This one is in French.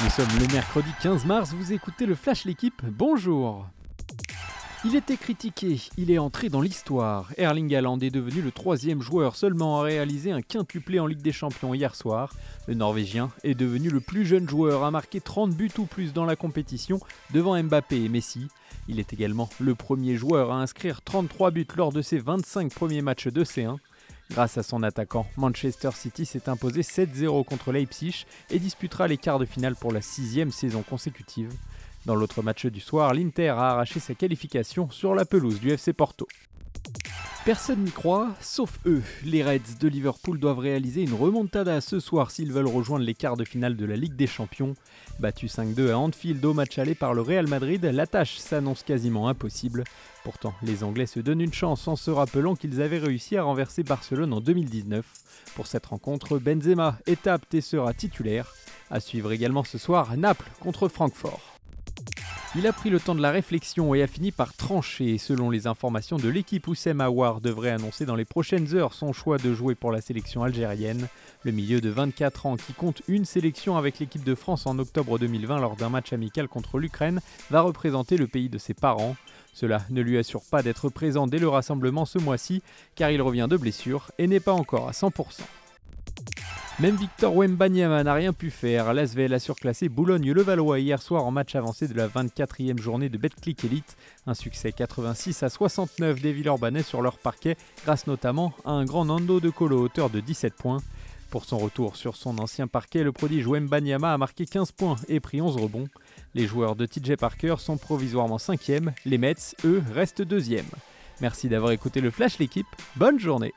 Nous sommes le mercredi 15 mars, vous écoutez le Flash L'équipe, bonjour il était critiqué, il est entré dans l'histoire. Erling Haaland est devenu le troisième joueur seulement à réaliser un quintuplé en Ligue des Champions hier soir. Le Norvégien est devenu le plus jeune joueur à marquer 30 buts ou plus dans la compétition devant Mbappé et Messi. Il est également le premier joueur à inscrire 33 buts lors de ses 25 premiers matchs de C1. Grâce à son attaquant, Manchester City s'est imposé 7-0 contre Leipzig et disputera les quarts de finale pour la sixième saison consécutive. Dans l'autre match du soir, l'Inter a arraché sa qualification sur la pelouse du FC Porto. Personne n'y croit, sauf eux. Les Reds de Liverpool doivent réaliser une remontada ce soir s'ils veulent rejoindre les quarts de finale de la Ligue des Champions. Battu 5-2 à Anfield au match aller par le Real Madrid, la tâche s'annonce quasiment impossible. Pourtant, les Anglais se donnent une chance en se rappelant qu'ils avaient réussi à renverser Barcelone en 2019. Pour cette rencontre, Benzema est apte et sera titulaire. À suivre également ce soir, Naples contre Francfort. Il a pris le temps de la réflexion et a fini par trancher. Selon les informations de l'équipe, Oussem Aouar devrait annoncer dans les prochaines heures son choix de jouer pour la sélection algérienne. Le milieu de 24 ans, qui compte une sélection avec l'équipe de France en octobre 2020 lors d'un match amical contre l'Ukraine, va représenter le pays de ses parents. Cela ne lui assure pas d'être présent dès le rassemblement ce mois-ci, car il revient de blessure et n'est pas encore à 100%. Même Victor Wembanyama n'a rien pu faire. L'Asvel a surclassé Boulogne-Levallois hier soir en match avancé de la 24e journée de Betclic Elite. Un succès 86 à 69 des Villeurbanais sur leur parquet, grâce notamment à un grand Nando de Colo hauteur de 17 points. Pour son retour sur son ancien parquet, le prodige Wembanyama a marqué 15 points et pris 11 rebonds. Les joueurs de TJ Parker sont provisoirement 5e, les Mets, eux, restent 2e. Merci d'avoir écouté le Flash l'équipe, bonne journée